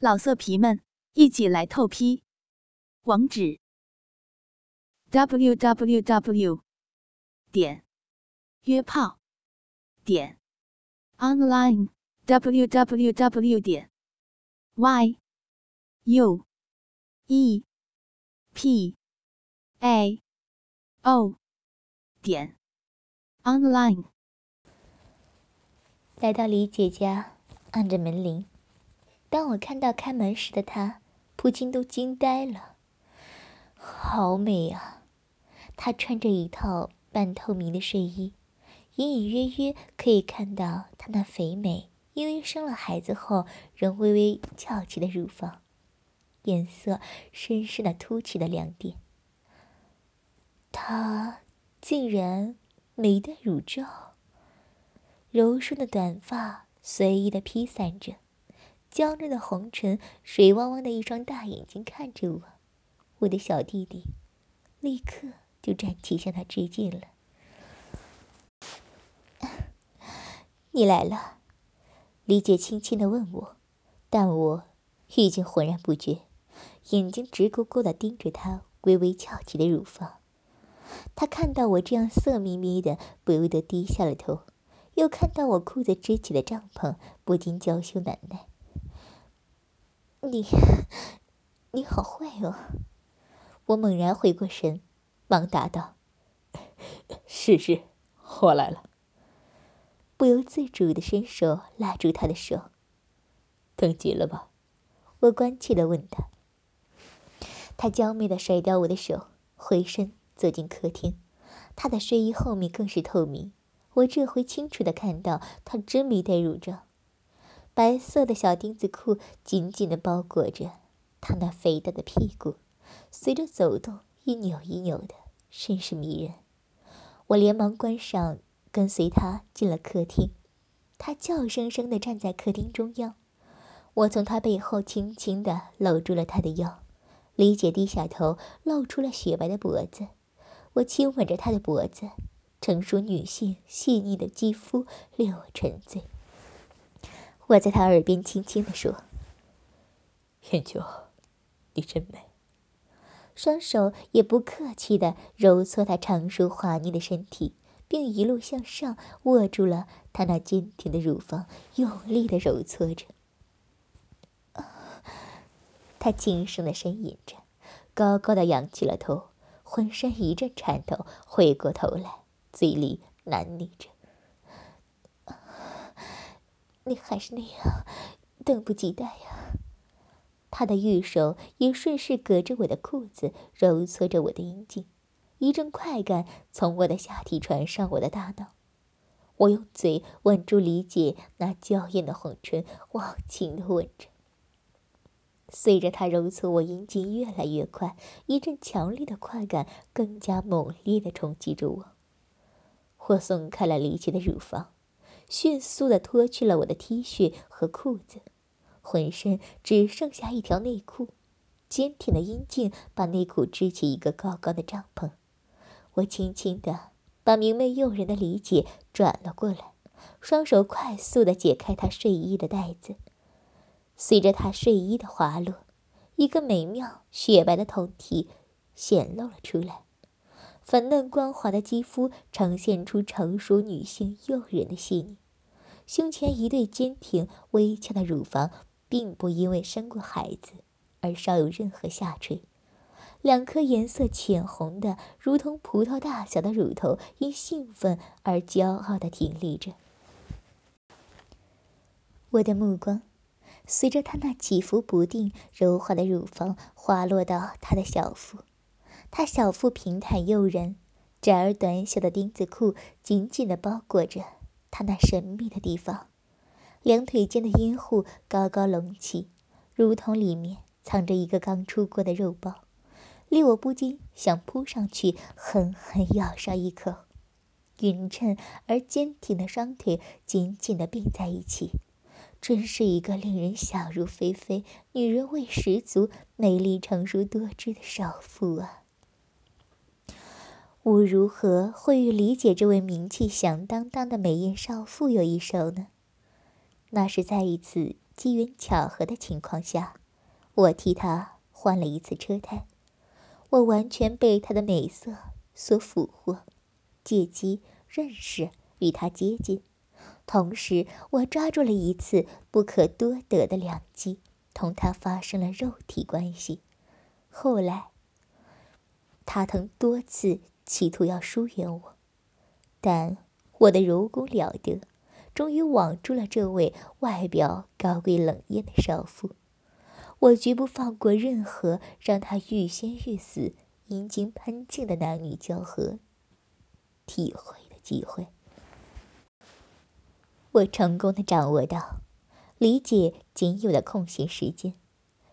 老色皮们，一起来透批！网址：w w w 点约炮点 online w w w 点 y u e p a o 点 online。来到李姐家，按着门铃。当我看到开门时的她，不禁都惊呆了。好美啊！她穿着一套半透明的睡衣，隐隐约约可以看到她那肥美，因为生了孩子后仍微微翘起的乳房，颜色深深的凸起的两点。她竟然没戴乳罩，柔顺的短发随意的披散着。娇嫩的红唇，水汪汪的一双大眼睛看着我，我的小弟弟立刻就站起向他致敬了。你来了，李姐轻轻的问我，但我已经浑然不觉，眼睛直勾勾的盯着她微微翘起的乳房。她看到我这样色眯眯的，不由得低下了头，又看到我裤子支起的帐篷，不禁娇羞难耐。你，你好坏哦！我猛然回过神，忙答道：“是是，我来了。”不由自主的伸手拉住他的手。等急了吧？我关切的问他。他娇媚的甩掉我的手，回身走进客厅。他的睡衣后面更是透明，我这回清楚的看到，他真没戴乳罩。白色的小丁字裤紧紧地包裹着他那肥大的屁股，随着走动一扭一扭的，甚是迷人。我连忙关上，跟随他进了客厅。他叫声声地站在客厅中央，我从他背后轻轻地搂住了他的腰。李姐低下头，露出了雪白的脖子。我亲吻着她的脖子，成熟女性细腻的肌肤令我沉醉。我在他耳边轻轻地说：“燕秋，你真美。”双手也不客气地揉搓他长熟滑腻的身体，并一路向上握住了他那坚挺的乳房，用力地揉搓着。他轻声地呻吟着，高高的仰起了头，浑身一阵颤抖，回过头来，嘴里喃喃着。你还是那样，等不及待呀！他的玉手也顺势隔着我的裤子揉搓着我的阴茎，一阵快感从我的下体传上我的大脑。我用嘴吻住李姐那娇艳的红唇，忘情的吻着。随着他揉搓我阴茎越来越快，一阵强烈的快感更加猛烈的冲击着我。我松开了李姐的乳房。迅速地脱去了我的 T 恤和裤子，浑身只剩下一条内裤，坚挺的阴茎把内裤支起一个高高的帐篷。我轻轻地把明媚诱人的李姐转了过来，双手快速地解开她睡衣的带子，随着她睡衣的滑落，一个美妙雪白的胴体显露了出来。粉嫩光滑的肌肤呈现出成熟女性诱人的细腻，胸前一对坚挺微翘的乳房，并不因为生过孩子而稍有任何下垂，两颗颜色浅红的如同葡萄大小的乳头因兴奋而骄傲地挺立着。我的目光随着她那起伏不定、柔滑的乳房滑落到她的小腹。她小腹平坦诱人，窄而短小的丁字裤紧紧地包裹着她那神秘的地方，两腿间的阴户高高隆起，如同里面藏着一个刚出锅的肉包，令我不禁想扑上去狠狠咬上一口。匀称而坚挺的双腿紧紧地并在一起，真是一个令人想入非非、女人味十足、美丽成熟多汁的少妇啊！我如何会与李姐这位名气响当当的美艳少妇有一手呢？那是在一次机缘巧合的情况下，我替她换了一次车胎。我完全被她的美色所俘获，借机认识与她接近。同时，我抓住了一次不可多得的良机，同他发生了肉体关系。后来，他曾多次企图要疏远我，但我的柔功了得，终于网住了这位外表高贵冷艳的少妇。我绝不放过任何让她欲仙欲死、阴茎喷溅的男女交合体会的机会。我成功的掌握到理解仅有的空闲时间，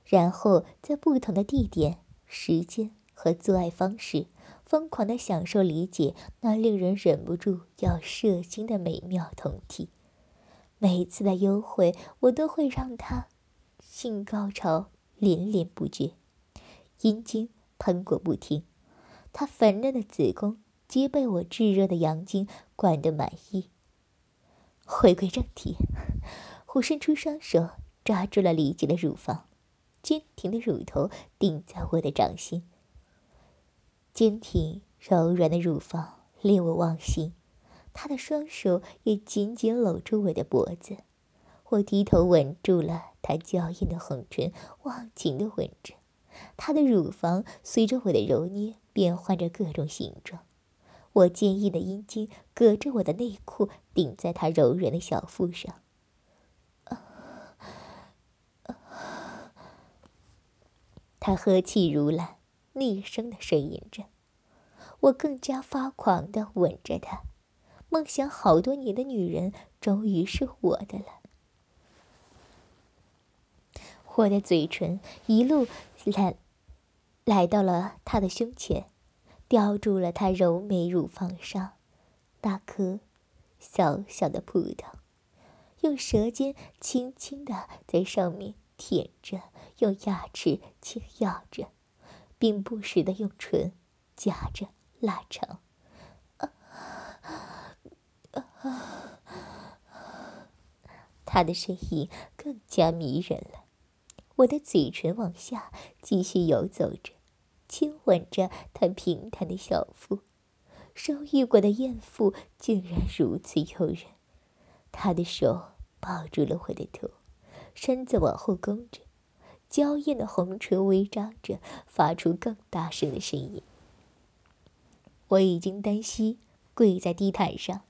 然后在不同的地点、时间和做爱方式，疯狂的享受理解那令人忍不住要射精的美妙酮体。每次的幽会，我都会让他性高潮连连不绝，阴茎喷过不停，他粉嫩的子宫皆被我炙热的阳精灌得满意。回归正题，我伸出双手抓住了李姐的乳房，坚挺的乳头顶在我的掌心。坚挺柔软的乳房令我忘形，他的双手也紧紧搂住我的脖子。我低头吻住了他娇艳的红唇，忘情的吻着他的乳房，随着我的揉捏变换着各种形状。我坚硬的阴茎隔着我的内裤顶在他柔软的小腹上，他呵气如兰，厉声的呻吟着。我更加发狂的吻着她，梦想好多年的女人终于是我的了。我的嘴唇一路来，来到了他的胸前。叼住了她柔美乳房上那颗小小的葡萄，用舌尖轻轻的在上面舔着，用牙齿轻咬着，并不时的用唇夹着拉长。他的声音更加迷人了，我的嘴唇往下继续游走着。亲吻着他平坦的小腹，受育过的艳妇竟然如此诱人。他的手抱住了我的头，身子往后弓着，娇艳的红唇微张着，发出更大声的声音。我已经单膝跪在地毯上，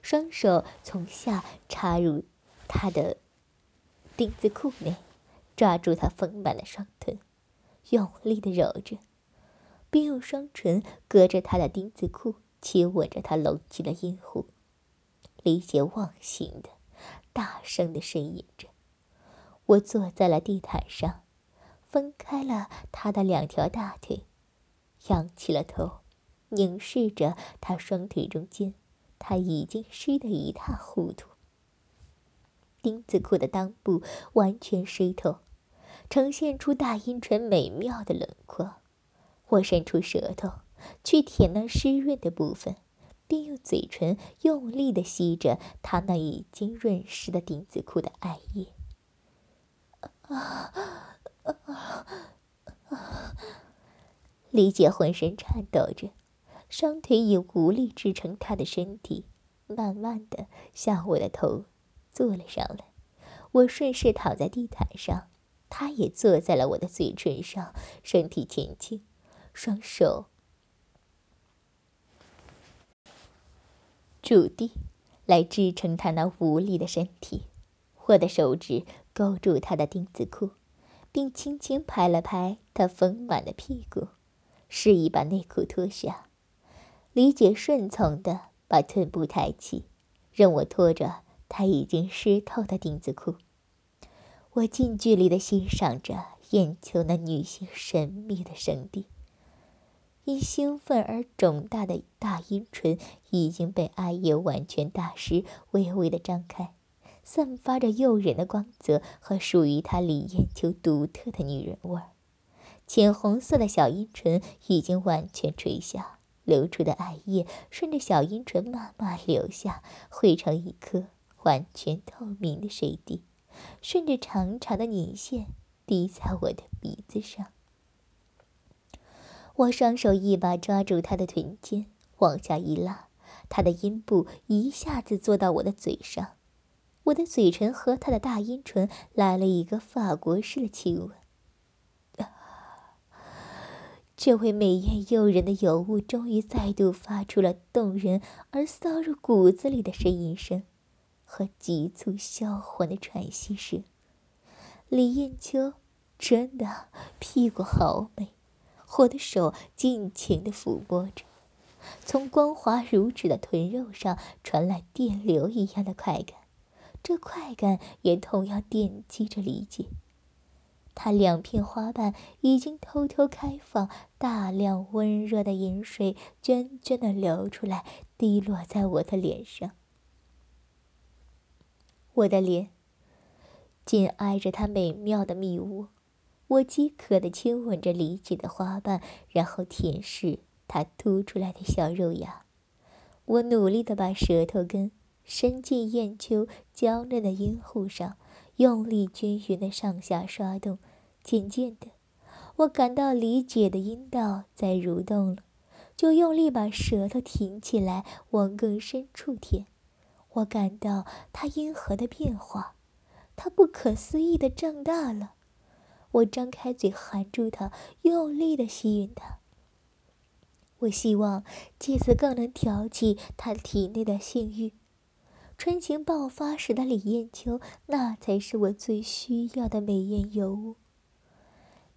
双手从下插入他的丁字裤内，抓住他丰满的双臀，用力的揉着。并用双唇隔着他的丁字裤亲吻着他隆起的阴户，李姐忘形的大声的呻吟着。我坐在了地毯上，分开了他的两条大腿，仰起了头，凝视着他双腿中间，他已经湿得一塌糊涂。丁字裤的裆部完全湿透，呈现出大阴唇美妙的轮廓。我伸出舌头去舔那湿润的部分，并用嘴唇用力的吸着他那已经润湿的丁字裤的艾叶。啊！李姐浑身颤抖着，双腿已无力支撑她的身体，慢慢的向我的头坐了上来。我顺势躺在地毯上，她也坐在了我的嘴唇上，身体前倾。双手住地，来支撑他那无力的身体。我的手指勾住他的丁字裤，并轻轻拍了拍他丰满的屁股，示意把内裤脱下。李姐顺从的把臀部抬起，让我拖着他已经湿透的丁字裤。我近距离的欣赏着眼球那女性神秘的圣地。因兴奋而肿大的大阴唇已经被艾叶完全打湿，微微的张开，散发着诱人的光泽和属于她李艳秋独特的女人味儿。浅红色的小阴唇已经完全垂下，流出的艾叶顺着小阴唇慢慢流下，汇成一颗完全透明的水滴，顺着长长的捻线滴在我的鼻子上。我双手一把抓住他的臀尖，往下一拉，他的阴部一下子坐到我的嘴上，我的嘴唇和他的大阴唇来了一个法国式的亲吻。这位美艳诱人的尤物终于再度发出了动人而骚入骨子里的呻吟声和急促销魂的喘息声。李艳秋真的屁股好美。我的手尽情地抚摸着，从光滑如纸的臀肉上传来电流一样的快感，这快感也同样惦记着李姐。她两片花瓣已经偷偷开放，大量温热的饮水涓涓地流出来，滴落在我的脸上。我的脸紧挨着她美妙的蜜窝。我饥渴地亲吻着李姐的花瓣，然后舔舐她凸出来的小肉芽。我努力地把舌头根伸进燕秋娇嫩的阴户上，用力均匀的上下刷动。渐渐的，我感到李姐的阴道在蠕动了，就用力把舌头挺起来，往更深处舔。我感到她阴核的变化，它不可思议地胀大了。我张开嘴含住它，用力的吸吮它。我希望借此更能挑起他体内的性欲。春情爆发时的李艳秋，那才是我最需要的美艳尤物。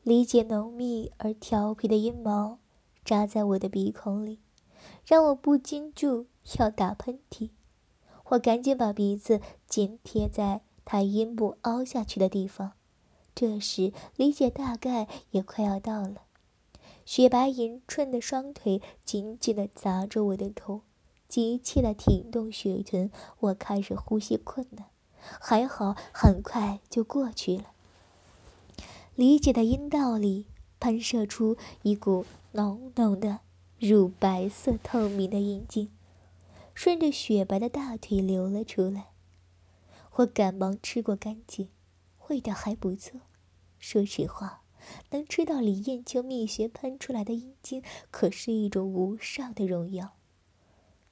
李姐浓密而调皮的阴毛扎在我的鼻孔里，让我不禁住要打喷嚏。我赶紧把鼻子紧贴在她阴部凹下去的地方。这时，李姐大概也快要到了，雪白银春的双腿紧紧地砸着我的头，急切地挺动雪臀。我开始呼吸困难，还好，很快就过去了。李姐的阴道里喷射出一股浓浓的乳白色透明的阴茎，顺着雪白的大腿流了出来。我赶忙吃过干净。味道还不错。说实话，能吃到李艳秋蜜穴喷出来的阴茎，可是一种无上的荣耀。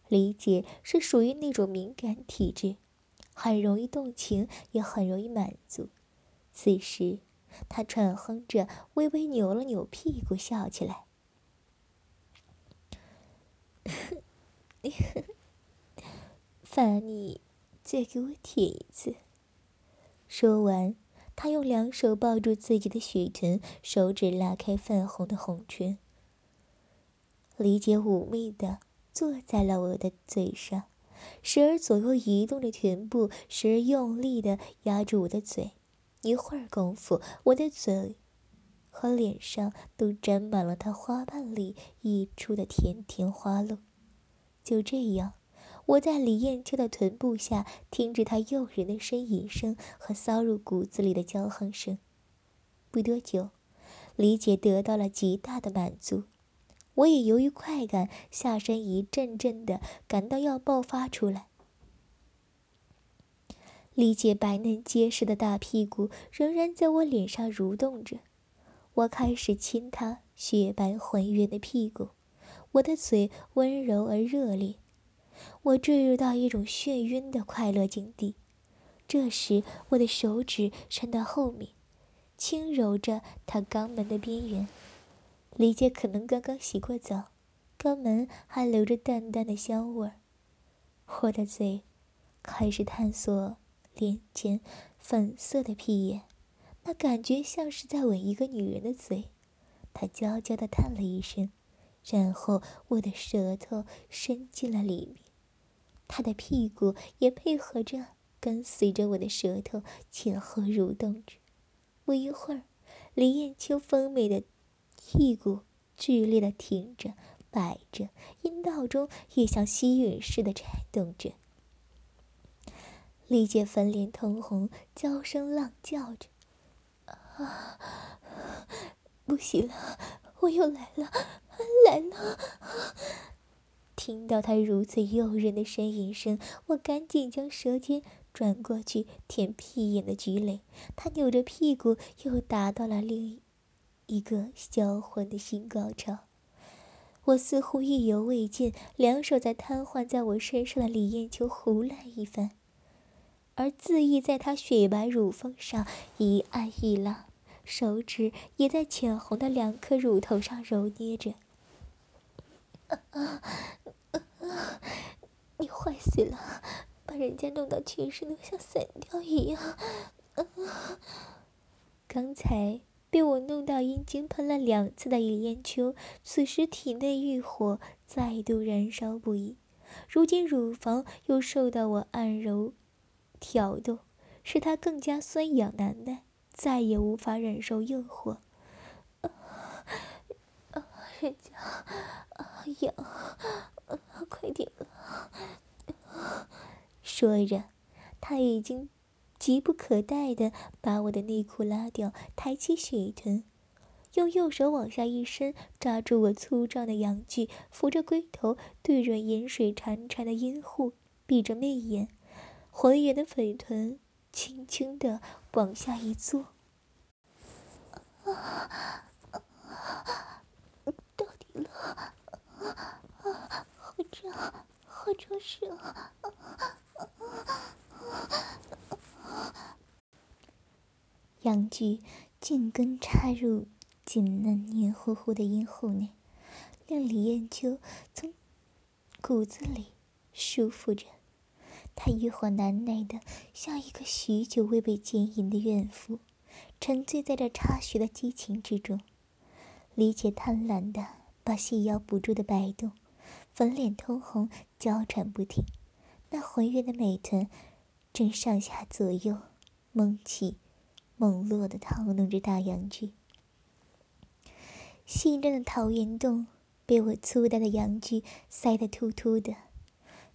李姐是属于那种敏感体质，很容易动情，也很容易满足。此时，她喘哼着，微微扭了扭屁股，笑起来：“ 烦你再给我舔一次。”说完，他用两手抱住自己的雪臀，手指拉开泛红的红唇。李姐妩媚的坐在了我的嘴上，时而左右移动着臀部，时而用力的压住我的嘴。一会儿功夫，我的嘴和脸上都沾满了她花瓣里溢出的甜甜花露。就这样。我在李艳秋的臀部下，听着她诱人的呻吟声和骚入骨子里的娇哼声。不多久，李姐得到了极大的满足，我也由于快感，下身一阵阵的感到要爆发出来。李姐白嫩结实的大屁股仍然在我脸上蠕动着，我开始亲她雪白浑圆的屁股，我的嘴温柔而热烈。我坠入到一种眩晕的快乐境地，这时我的手指伸到后面，轻揉着她肛门的边缘。李姐可能刚刚洗过澡，肛门还留着淡淡的香味儿。我的嘴开始探索脸前粉色的屁眼，那感觉像是在吻一个女人的嘴。她娇娇地叹了一声，然后我的舌头伸进了里面。他的屁股也配合着，跟随着我的舌头前后蠕动着。不一会儿，林艳秋丰美的屁股剧烈的挺着、摆着，阴道中也像吸吮似的颤动着。丽姐粉脸通红，娇声浪叫着：“啊，不行了，我又来了，来了！”听到他如此诱人的呻吟声，我赶紧将舌尖转过去舔屁眼的菊蕾，他扭着屁股又达到了另一一个销魂的新高潮。我似乎意犹未尽，两手在瘫痪在我身上的李艳秋胡乱一番，而恣意在她雪白乳峰上一按一拉，手指也在浅红的两颗乳头上揉捏着。啊 你坏死了，把人家弄到全身都像散掉一样。啊 刚才。被我弄到阴茎喷了两次的李艳秋，此时体内欲火再度燃烧不已。如今乳房又受到我按揉、挑动，使她更加酸痒难耐，再也无法忍受诱惑。啊，人家啊痒，快点了！说着，他已经。急不可待地把我的内裤拉掉，抬起水臀，用右手往下一伸，抓住我粗壮的阳具，扶着龟头对准饮水潺潺的阴户，闭着媚眼，浑圆的粉臀轻轻地往下一坐。啊，到底了，好胀，好潮湿啊！阳具紧根插入紧嫩黏糊糊的阴户内，令李艳秋从骨子里舒服着。她欲火难耐的，像一个许久未被奸淫的怨妇，沉醉在这插穴的激情之中。李姐贪婪的把细腰不住的摆动，粉脸通红，娇喘不停。那浑圆的美臀正上下左右猛起。猛落的掏弄着大阳具，细嫩的桃源洞被我粗大的阳具塞得突突的，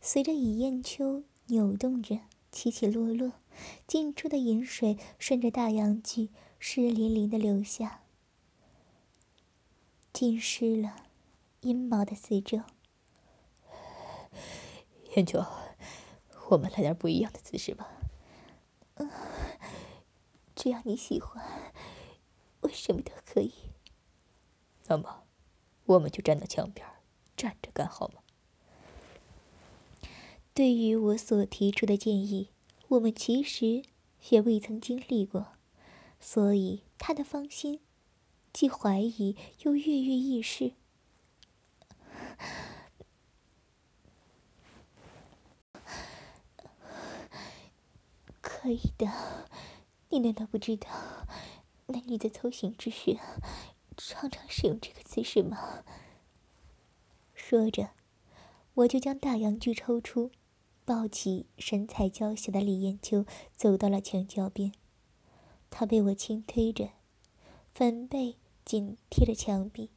随着雨燕秋扭动着起起落落，进出的饮水顺着大阳具湿淋淋的流下，浸湿了阴毛的四周。燕秋，我们来点不一样的姿势吧。只要你喜欢，我什么都可以。那么，我们就站到墙边，站着干好吗？对于我所提出的建议，我们其实也未曾经历过，所以他的芳心既怀疑又跃跃欲试。可以的。你难道不知道，男女在偷情之时，常常使用这个姿势吗？说着，我就将大阳具抽出，抱起身材娇小的李艳秋，走到了墙角边。她被我轻推着，粉背紧贴着墙壁，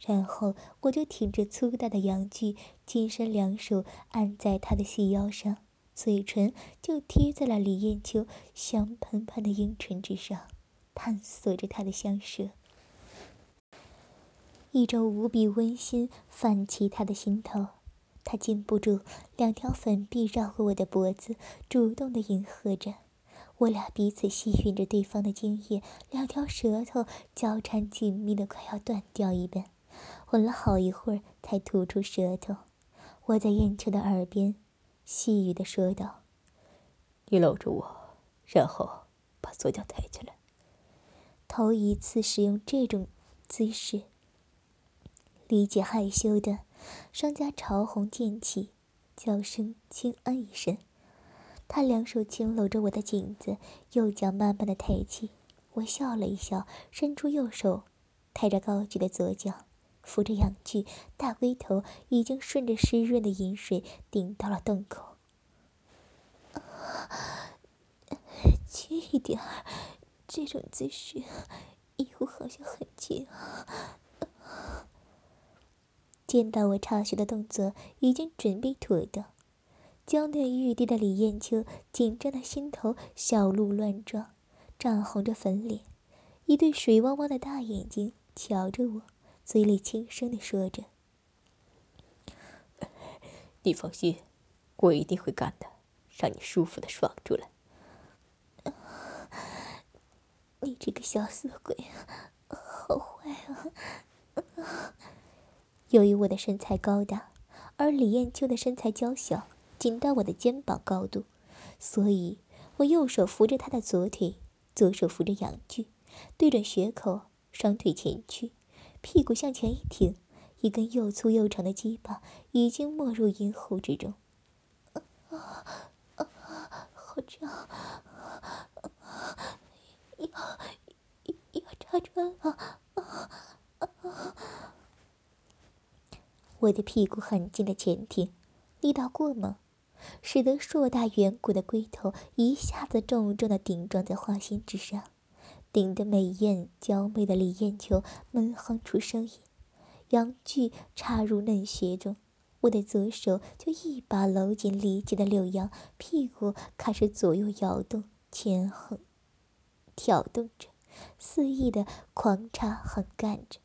然后我就挺着粗大的阳具，紧伸两手按在她的细腰上。嘴唇就贴在了李艳秋香喷喷的樱唇之上，探索着她的香舌。一种无比温馨泛起他的心头，他禁不住两条粉臂绕过我的脖子，主动的迎合着。我俩彼此吸吮着对方的精液，两条舌头交缠紧密的快要断掉一般，吻了好一会儿才吐出舌头。我在艳秋的耳边。细语的说道：“你搂着我，然后把左脚抬起来。头一次使用这种姿势，李姐害羞的双颊潮红渐起，娇声轻嗯一声。她两手轻搂着我的颈子，右脚慢慢的抬起。我笑了一笑，伸出右手，抬着高举的左脚。”扶着阳具，大龟头已经顺着湿润的饮水顶到了洞口。轻一点儿，这种姿势，衣服好像很紧啊。见到我插穴的动作已经准备妥当，娇嫩欲滴的李艳秋紧张的心头小鹿乱撞，涨红着粉脸，一对水汪汪的大眼睛瞧着我。嘴里轻声的说着：“你放心，我一定会干的，让你舒服的爽出来。你这个小色鬼，好坏啊！由于我的身材高大，而李艳秋的身材娇小，仅到我的肩膀高度，所以我右手扶着她的左腿，左手扶着阳具，对准穴口，双腿前屈，屁股向前一挺，一根又粗又长的鸡巴已经没入阴户之中。好胀！要要插穿了！我的屁股很近的前挺，力道过猛，使得硕大圆鼓的龟头一下子重重的顶撞在花心之上，顶得美艳娇媚的李艳秋闷哼出声音。阳具插入嫩穴中，我的左手就一把搂紧李姐的柳腰，屁股开始左右摇动，前后挑动着，肆意的狂插横干着。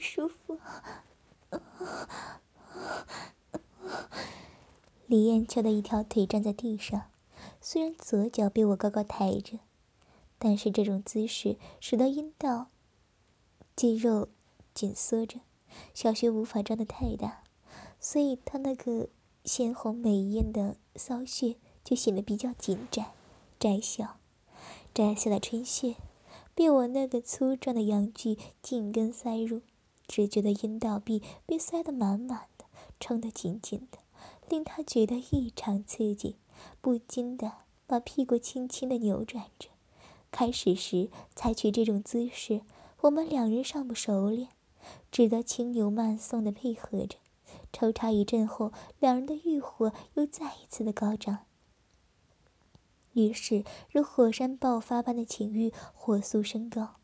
舒服。李艳秋的一条腿站在地上，虽然左脚被我高高抬着，但是这种姿势使得阴道肌肉紧缩着，小穴无法张得太大，所以她那个鲜红美艳的骚穴就显得比较紧窄、窄小。窄小的春穴被我那个粗壮的阳具紧跟塞入。只觉得阴道壁被塞得满满的，撑得紧紧的，令他觉得异常刺激，不禁的把屁股轻轻的扭转着。开始时采取这种姿势，我们两人尚不熟练，只得轻扭慢送的配合着。抽插一阵后，两人的欲火又再一次的高涨，于是如火山爆发般的情欲火速升高，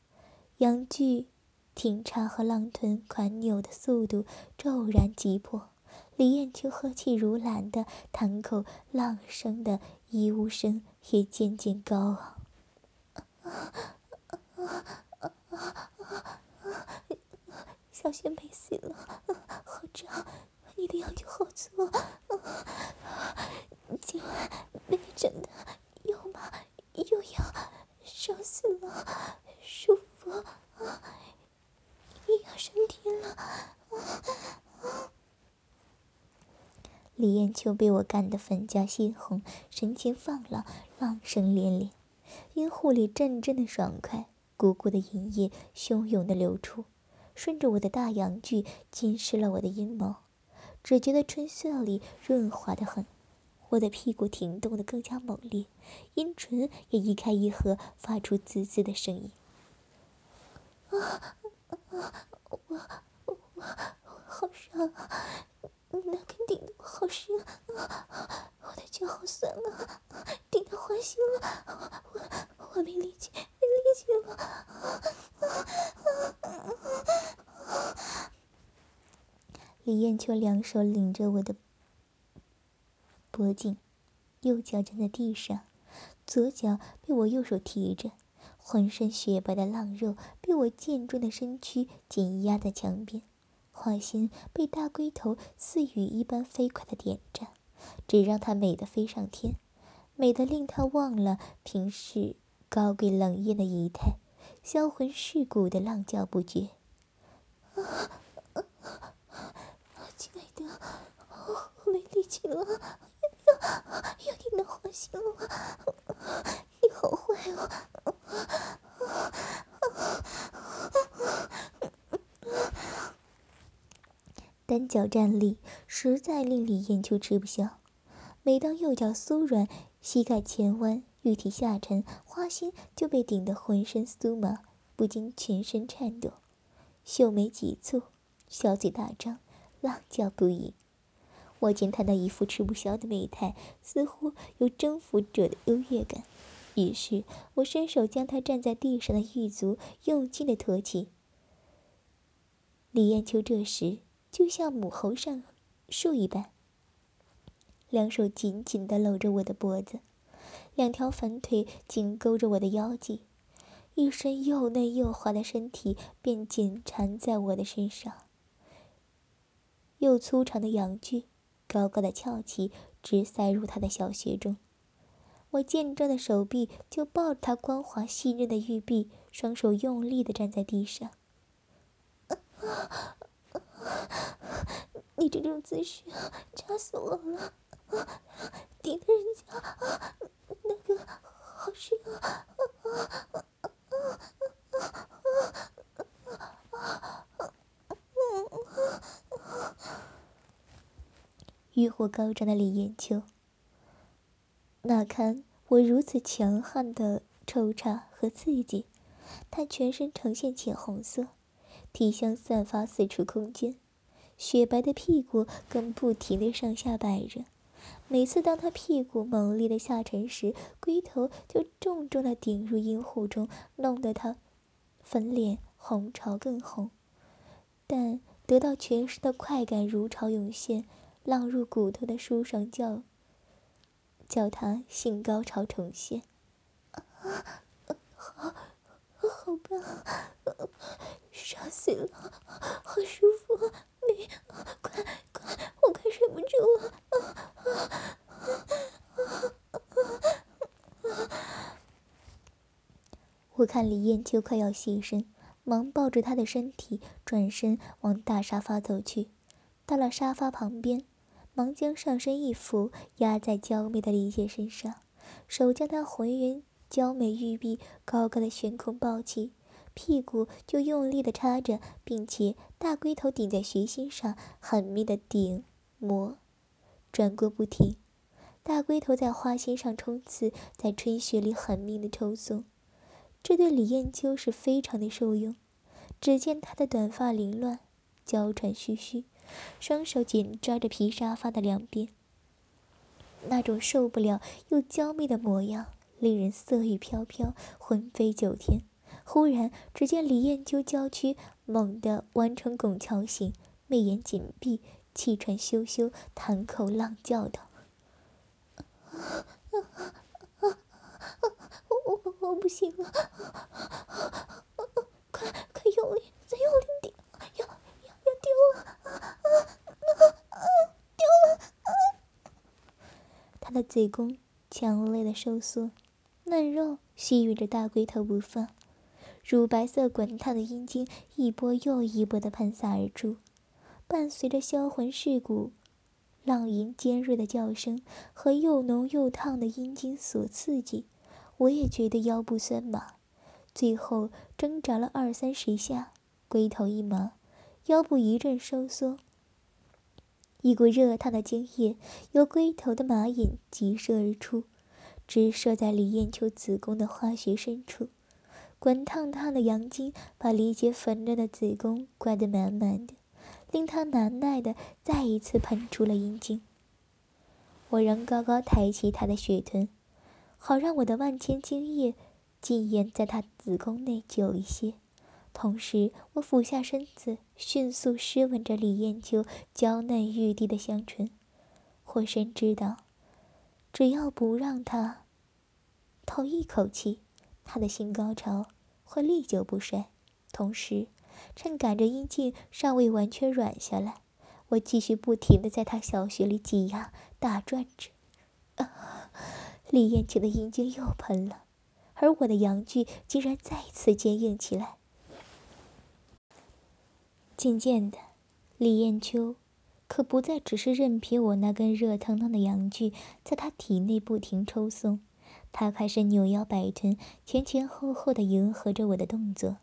阳具。挺插和浪臀款扭的速度骤然急迫，李艳秋呵气如兰的堂口浪声的衣物声也渐渐高昂。小仙没死了，好胀！你的阳具好粗，今晚被你整的又麻又痒，爽死了，舒服啊。要升天了！李艳秋被我干得粉颊鲜红，神情放浪，浪声连连，阴户里阵阵的爽快，鼓鼓的淫液汹涌的流出，顺着我的大阳具浸湿了我的阴毛，只觉得春色里润滑的很，我的屁股挺动的更加猛烈，阴唇也一开一合，发出滋滋的声音。啊！我我我好伤啊！你那根顶的我好深啊！我的脚好酸啊！顶到花心了！我我没力气，没力气了！李艳秋两手领着我的脖颈，右脚站在地上，左脚被我右手提着。浑身雪白的浪肉被我健壮的身躯紧压在墙边，花心被大龟头似雨一般飞快的点着，只让她美得飞上天，美得令她忘了平时高贵冷艳的仪态，销魂蚀骨的浪叫不绝。啊 啊亲爱的，我没力气了，要要你的花心了，你好坏哦！单脚站立实在令李艳秋吃不消。每当右脚酥软，膝盖前弯，玉体下沉，花心就被顶得浑身酥麻，不禁全身颤抖，秀眉急蹙，小嘴大张，浪叫不已。我见他那一副吃不消的美态，似乎有征服者的优越感。于是我伸手将他站在地上的玉足用劲的托起。李艳秋这时就像母猴上树一般，两手紧紧地搂着我的脖子，两条粉腿紧勾着我的腰际，一身又嫩又滑的身体便紧缠在我的身上，又粗长的阳具高高的翘起，直塞入他的小穴中。我健壮的手臂就抱着他光滑细嫩的玉臂，双手用力的站在地上。你这种姿势扎死我了，顶的人家那个好深啊！欲火高涨的李艳秋，哪堪我如此强悍的抽插和刺激，他全身呈现浅红色，体香散发四处空间，雪白的屁股更不停的上下摆着。每次当他屁股猛烈的下沉时，龟头就重重的顶入阴户中，弄得他粉脸红潮更红。但得到全身的快感如潮涌现。浪入骨头的舒爽，叫叫他性高潮重现。好，好棒，爽死了，好舒服，你快快，我快睡不住了。我看李艳秋快要现身，忙抱着她的身体，转身往大沙发走去。到了沙发旁边。忙将上身一扶，压在娇媚的李姐身上，手将她浑圆娇美玉臂高高的悬空抱起，屁股就用力的插着，并且大龟头顶在穴心上，狠命的顶磨，转过不停。大龟头在花心上冲刺，在春雪里狠命的抽送，这对李艳秋是非常的受用。只见她的短发凌乱，娇喘吁吁。双手紧抓着皮沙发的两边，那种受不了又娇媚的模样，令人色欲飘飘，魂飞九天。忽然，只见李艳秋娇躯猛地弯成拱桥形，媚眼紧闭，气喘吁吁，谈口浪叫道：“我我我不行了，快快用力，再用力点，要要要丢了！”啊啊丢了！他的嘴弓强烈的收缩，嫩肉吸吮着大龟头不放，乳白色滚烫的阴茎一波又一波的喷洒而出，伴随着销魂蚀骨、浪吟尖锐的叫声和又浓又烫的阴茎所刺激，我也觉得腰部酸麻，最后挣扎了二三十下，龟头一麻，腰部一阵收缩。一股热烫的精液由龟头的马眼急射而出，直射在李艳秋子宫的花穴深处。滚烫烫的阳精把李姐粉嫩的子宫灌得满满的，令她难耐的再一次喷出了阴茎。我仍高高抬起她的血臀，好让我的万千精液浸淹在她子宫内久一些。同时，我俯下身子，迅速湿吻着李艳秋娇嫩欲滴的香唇。我深知道，只要不让他透一口气，他的性高潮会历久不衰。同时，趁赶着阴茎尚未完全软下来，我继续不停的在他小穴里挤压、打转着。啊！李艳秋的阴茎又喷了，而我的阳具竟然再次坚硬起来。渐渐的，李艳秋可不再只是任凭我那根热腾腾的阳具在她体内不停抽送，她开始扭腰摆臀，前前后后的迎合着我的动作，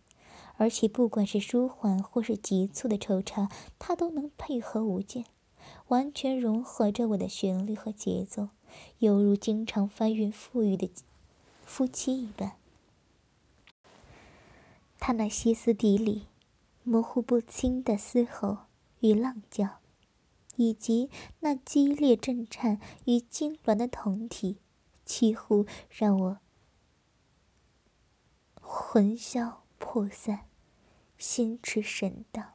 而且不管是舒缓或是急促的抽插，她都能配合无间，完全融合着我的旋律和节奏，犹如经常翻云覆雨的夫妻一般。她那歇斯底里。模糊不清的嘶吼与浪叫，以及那激烈震颤与痉挛的酮体，几乎让我魂消魄散，心驰神荡，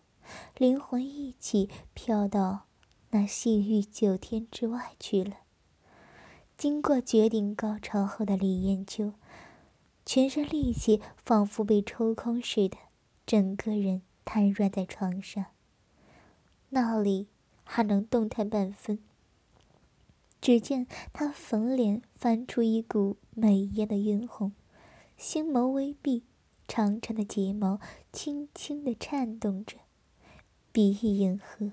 灵魂一起飘到那性欲九天之外去了。经过绝顶高潮后的李艳秋，全身力气仿佛被抽空似的，整个人瘫软在床上。那里还能动弹半分？只见他粉脸翻出一股美艳的晕红，星眸微闭，长长的睫毛轻轻地颤动着，鼻翼迎合，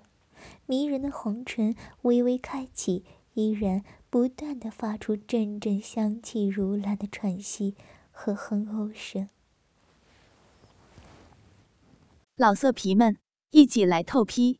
迷人的红唇微微开启，依然不断地发出阵阵香气如兰的喘息和哼吼声。老色皮们，一起来透批，